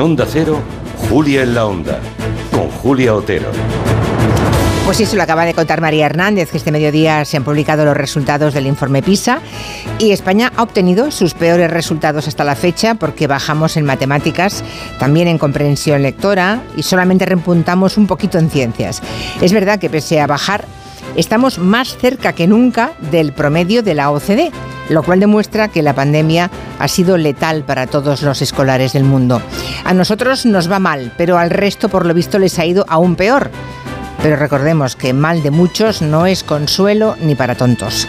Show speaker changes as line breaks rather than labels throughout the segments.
Onda Cero, Julia en la Onda, con Julia Otero.
Pues eso lo acaba de contar María Hernández, que este mediodía se han publicado los resultados del informe PISA y España ha obtenido sus peores resultados hasta la fecha porque bajamos en matemáticas, también en comprensión lectora y solamente repuntamos un poquito en ciencias. Es verdad que pese a bajar, estamos más cerca que nunca del promedio de la OCDE, lo cual demuestra que la pandemia ha sido letal para todos los escolares del mundo. A nosotros nos va mal, pero al resto por lo visto les ha ido aún peor. Pero recordemos que mal de muchos no es consuelo ni para tontos.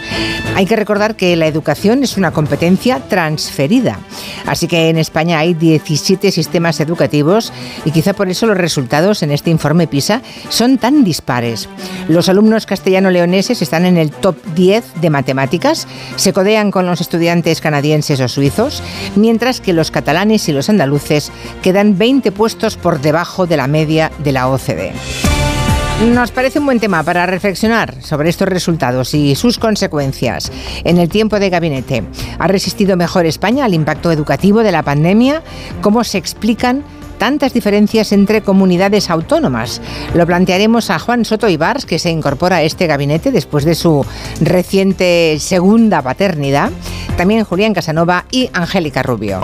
Hay que recordar que la educación es una competencia transferida. Así que en España hay 17 sistemas educativos y quizá por eso los resultados en este informe PISA son tan dispares. Los alumnos castellano-leoneses están en el top 10 de matemáticas, se codean con los estudiantes canadienses o suizos, mientras que los catalanes y los andaluces quedan 20 puestos por debajo de la media de la OCDE. Nos parece un buen tema para reflexionar sobre estos resultados y sus consecuencias. En el tiempo de gabinete, ¿ha resistido mejor España al impacto educativo de la pandemia? ¿Cómo se explican tantas diferencias entre comunidades autónomas? Lo plantearemos a Juan Soto Ibars, que se incorpora a este gabinete después de su reciente segunda paternidad, también Julián Casanova y Angélica Rubio.